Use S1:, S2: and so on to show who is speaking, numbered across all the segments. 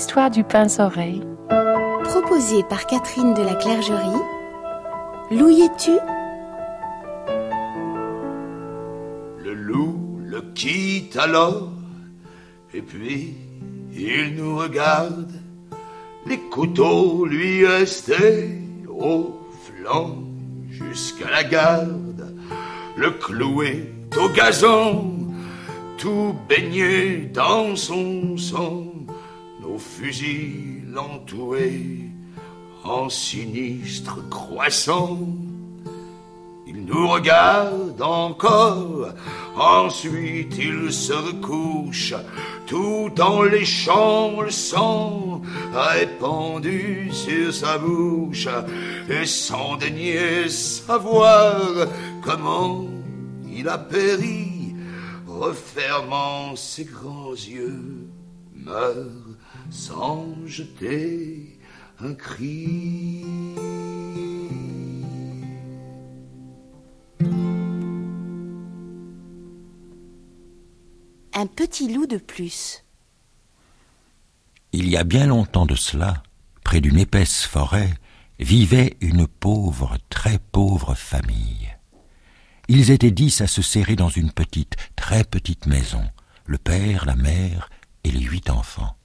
S1: les histoires du pince-oreille.
S2: Proposé par Catherine de la Clergerie. Louis-tu
S3: Le loup le quitte alors, et puis il nous regarde. Les couteaux lui restaient au flanc jusqu'à la garde. Le clouet au gazon, tout baigné dans son sang. Nos fusils l'entouraient en sinistre croissant. Il nous regarde encore, ensuite il se recouche, tout en léchant le sang répandu sur sa bouche, et sans daigner savoir comment il a péri, refermant ses grands yeux, meurt sans jeter un cri.
S2: Un petit loup de plus.
S4: Il y a bien longtemps de cela, près d'une épaisse forêt, vivait une pauvre, très pauvre famille. Ils étaient dix à se serrer dans une petite, très petite maison, le père, la mère et les huit enfants.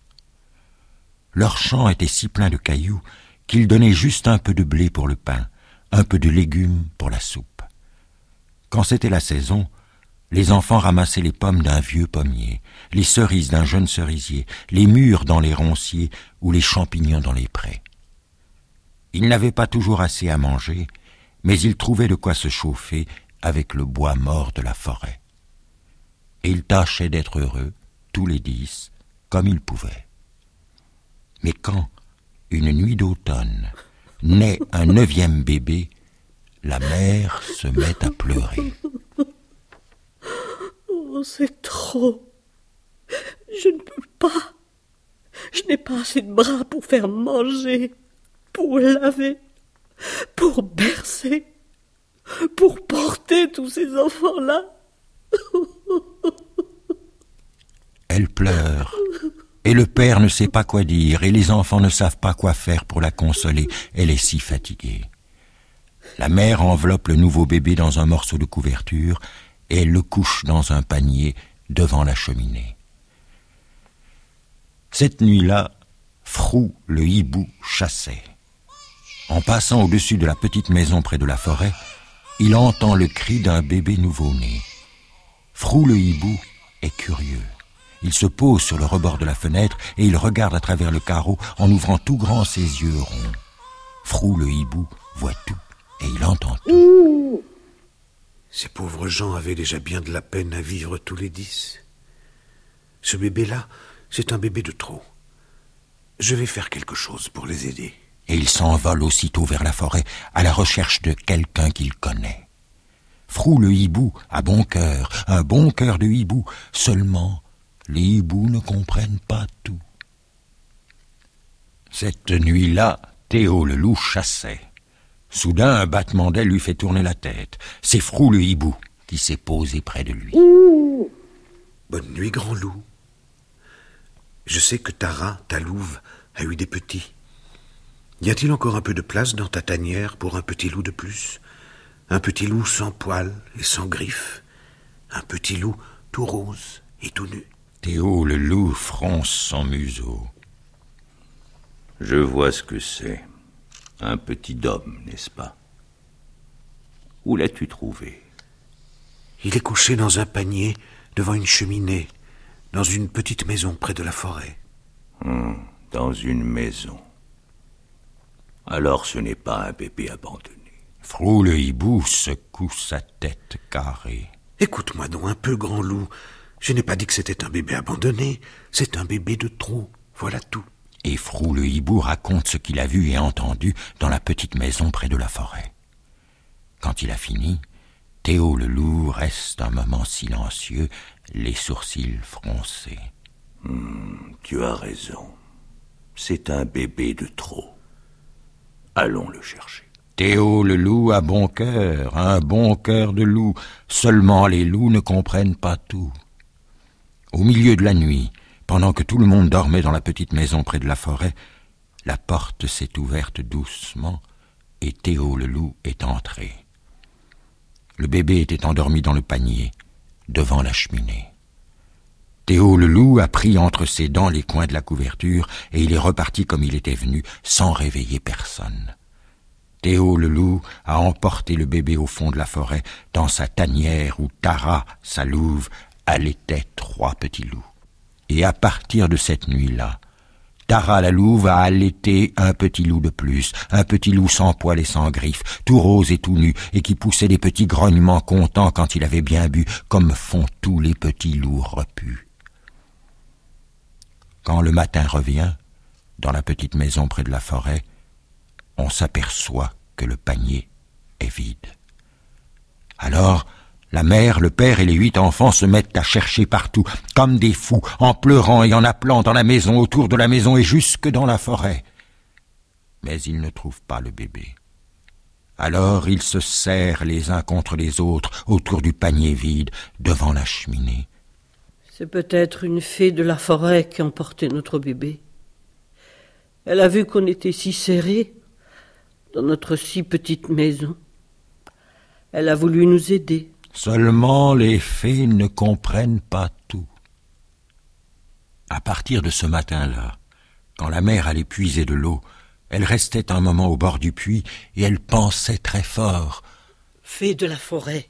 S4: Leur champ était si plein de cailloux qu'ils donnaient juste un peu de blé pour le pain, un peu de légumes pour la soupe. Quand c'était la saison, les enfants ramassaient les pommes d'un vieux pommier, les cerises d'un jeune cerisier, les mûres dans les ronciers ou les champignons dans les prés. Ils n'avaient pas toujours assez à manger, mais ils trouvaient de quoi se chauffer avec le bois mort de la forêt. Et ils tâchaient d'être heureux, tous les dix, comme ils pouvaient. Mais quand, une nuit d'automne, naît un neuvième bébé, la mère se met à pleurer.
S5: Oh, c'est trop. Je ne peux pas. Je n'ai pas assez de bras pour faire manger, pour laver, pour bercer, pour porter tous ces enfants-là.
S4: Elle pleure. Et le père ne sait pas quoi dire, et les enfants ne savent pas quoi faire pour la consoler. Elle est si fatiguée. La mère enveloppe le nouveau bébé dans un morceau de couverture et le couche dans un panier devant la cheminée. Cette nuit-là, Frou le hibou chassait. En passant au-dessus de la petite maison près de la forêt, il entend le cri d'un bébé nouveau-né. Frou le hibou est curieux. Il se pose sur le rebord de la fenêtre et il regarde à travers le carreau en ouvrant tout grand ses yeux ronds. Frou le hibou voit tout et il entend tout.
S6: Ces pauvres gens avaient déjà bien de la peine à vivre tous les dix. Ce bébé-là, c'est un bébé de trop. Je vais faire quelque chose pour les aider.
S4: Et il s'envole aussitôt vers la forêt à la recherche de quelqu'un qu'il connaît. Frou le hibou a bon cœur, un bon cœur de hibou, seulement les hiboux ne comprennent pas tout. Cette nuit-là, Théo le loup chassait. Soudain, un battement d'aile lui fait tourner la tête. C'est Frou le hibou qui s'est posé près de lui.
S6: Bonne nuit, grand loup. Je sais que Tara, ta louve, a eu des petits. Y a-t-il encore un peu de place dans ta tanière pour un petit loup de plus? Un petit loup sans poils et sans griffes? Un petit loup tout rose et tout nu?
S4: Théo le loup fronce son museau?
S7: Je vois ce que c'est. Un petit homme, n'est-ce pas? Où l'as-tu trouvé?
S6: Il est couché dans un panier devant une cheminée, dans une petite maison près de la forêt.
S7: Hum, Dans une maison. Alors ce n'est pas un bébé abandonné.
S4: Frou le hibou secoue sa tête carrée.
S6: Écoute-moi donc un peu, grand loup. Je n'ai pas dit que c'était un bébé abandonné. C'est un bébé de trop. Voilà tout.
S4: Et Frou le hibou raconte ce qu'il a vu et entendu dans la petite maison près de la forêt. Quand il a fini, Théo le loup reste un moment silencieux, les sourcils froncés.
S7: Tu as raison. C'est un bébé de trop. Allons le chercher.
S4: Théo le loup a bon cœur, un bon cœur de loup. Seulement les loups ne comprennent pas tout. Au milieu de la nuit, pendant que tout le monde dormait dans la petite maison près de la forêt, la porte s'est ouverte doucement et Théo le loup est entré. Le bébé était endormi dans le panier, devant la cheminée. Théo le loup a pris entre ses dents les coins de la couverture et il est reparti comme il était venu, sans réveiller personne. Théo le loup a emporté le bébé au fond de la forêt, dans sa tanière où Tara, sa louve, allaitait trois petits loups. Et à partir de cette nuit-là, Tara la louve a allaité un petit loup de plus, un petit loup sans poils et sans griffes, tout rose et tout nu, et qui poussait des petits grognements contents quand il avait bien bu, comme font tous les petits loups repus. Quand le matin revient, dans la petite maison près de la forêt, on s'aperçoit que le panier est vide. Alors, la mère, le père et les huit enfants se mettent à chercher partout, comme des fous, en pleurant et en appelant dans la maison, autour de la maison et jusque dans la forêt. Mais ils ne trouvent pas le bébé. Alors ils se serrent les uns contre les autres autour du panier vide, devant la cheminée.
S5: C'est peut-être une fée de la forêt qui a emporté notre bébé. Elle a vu qu'on était si serrés dans notre si petite maison. Elle a voulu nous aider.
S4: Seulement les fées ne comprennent pas tout. À partir de ce matin-là, quand la mère allait puiser de l'eau, elle restait un moment au bord du puits et elle pensait très fort.
S5: Fée de la forêt,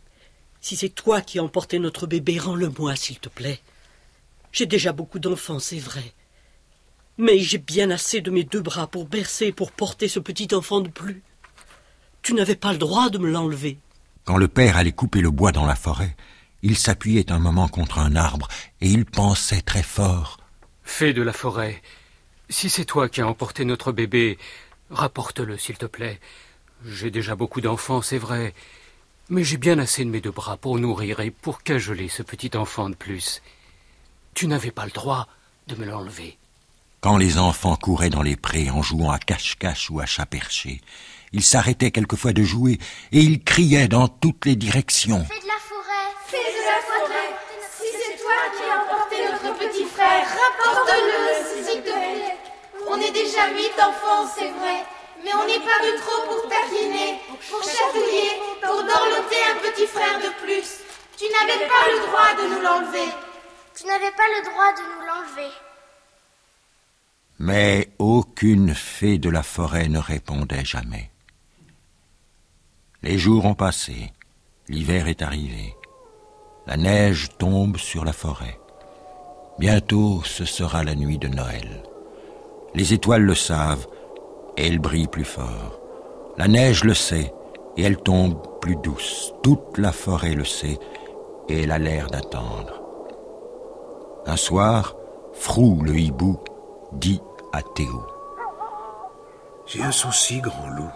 S5: si c'est toi qui as emporté notre bébé, rends-le-moi, s'il te plaît. J'ai déjà beaucoup d'enfants, c'est vrai. Mais j'ai bien assez de mes deux bras pour bercer et pour porter ce petit enfant de plus. Tu n'avais pas le droit de me l'enlever.
S4: Quand le père allait couper le bois dans la forêt, il s'appuyait un moment contre un arbre et il pensait très fort.
S8: Fée de la forêt, si c'est toi qui as emporté notre bébé, rapporte-le, s'il te plaît. J'ai déjà beaucoup d'enfants, c'est vrai, mais j'ai bien assez de mes deux bras pour nourrir et pour cajoler ce petit enfant de plus. Tu n'avais pas le droit de me l'enlever.
S4: Quand les enfants couraient dans les prés en jouant à cache-cache ou à chat perché, ils s'arrêtaient quelquefois de jouer et ils criaient dans toutes les directions.
S9: Fais de la forêt
S10: Fais de la forêt Si c'est toi qui as emporté notre petit frère, rapporte-le, s'il te plaît. On est déjà huit enfants, c'est vrai, mais on n'est pas de trop pour taquiner, pour chatouiller, pour dorloter un petit frère de plus. Tu n'avais pas le droit de nous l'enlever.
S9: Tu n'avais pas le droit de nous l'enlever.
S4: Mais aucune fée de la forêt ne répondait jamais. Les jours ont passé, l'hiver est arrivé, la neige tombe sur la forêt. Bientôt ce sera la nuit de Noël. Les étoiles le savent et elles brillent plus fort. La neige le sait et elle tombe plus douce. Toute la forêt le sait et elle a l'air d'attendre. Un soir, Frou le hibou dit à Théo.
S6: J'ai un souci, grand loup.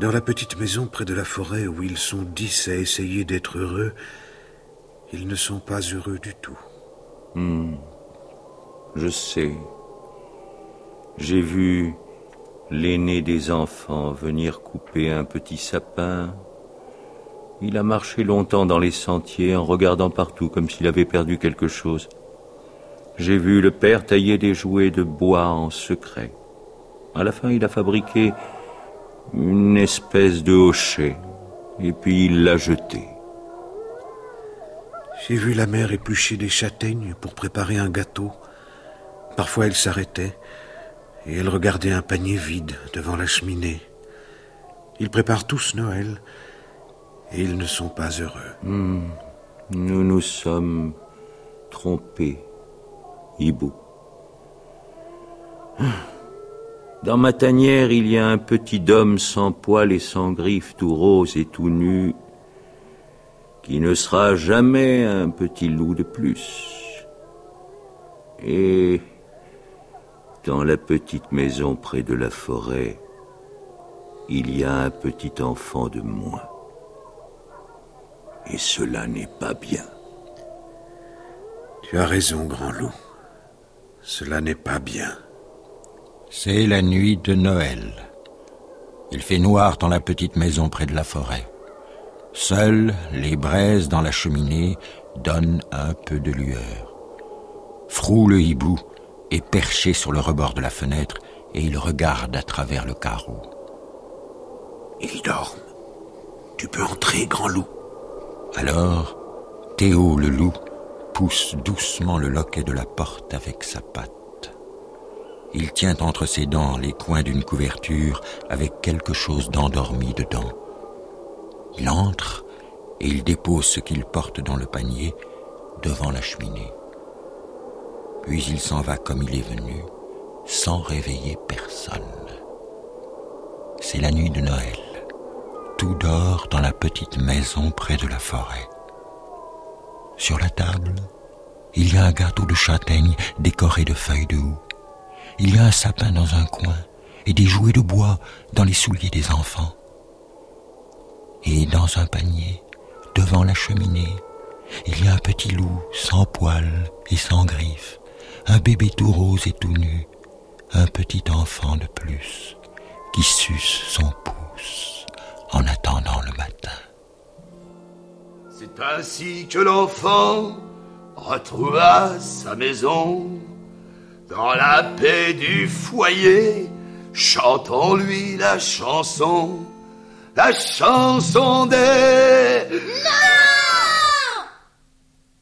S6: Dans la petite maison près de la forêt où ils sont dix à essayer d'être heureux, ils ne sont pas heureux du tout.
S7: Hmm. Je sais. J'ai vu l'aîné des enfants venir couper un petit sapin. Il a marché longtemps dans les sentiers en regardant partout comme s'il avait perdu quelque chose. J'ai vu le père tailler des jouets de bois en secret. À la fin, il a fabriqué une espèce de hochet, et puis il l'a jeté.
S6: J'ai vu la mère éplucher des châtaignes pour préparer un gâteau. Parfois elle s'arrêtait et elle regardait un panier vide devant la cheminée. Ils préparent tous Noël et ils ne sont pas heureux.
S7: Hmm. Nous nous sommes trompés, hibou. Dans ma tanière, il y a un petit homme sans poils et sans griffes, tout rose et tout nu, qui ne sera jamais un petit loup de plus. Et dans la petite maison près de la forêt, il y a un petit enfant de moins. Et cela n'est pas bien.
S6: Tu as raison, grand loup. Cela n'est pas bien.
S4: C'est la nuit de Noël. Il fait noir dans la petite maison près de la forêt. Seules les braises dans la cheminée donnent un peu de lueur. Trou le hibou est perché sur le rebord de la fenêtre et il regarde à travers le carreau.
S6: Ils dorment. Tu peux entrer, grand loup.
S4: Alors, Théo le loup pousse doucement le loquet de la porte avec sa patte. Il tient entre ses dents les coins d'une couverture avec quelque chose d'endormi dedans. Il entre et il dépose ce qu'il porte dans le panier devant la cheminée. Puis il s'en va comme il est venu, sans réveiller personne. C'est la nuit de Noël. Tout dort dans la petite maison près de la forêt. Sur la table, il y a un gâteau de châtaigne décoré de feuilles de houx. Il y a un sapin dans un coin et des jouets de bois dans les souliers des enfants. Et dans un panier, devant la cheminée, il y a un petit loup sans poils et sans griffes, un bébé tout rose et tout nu, un petit enfant de plus qui suce son pouce en attendant le matin.
S3: C'est ainsi que l'enfant retrouva sa maison dans la paix du foyer, chantons lui la chanson, la chanson des...